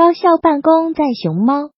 高效办公在熊猫。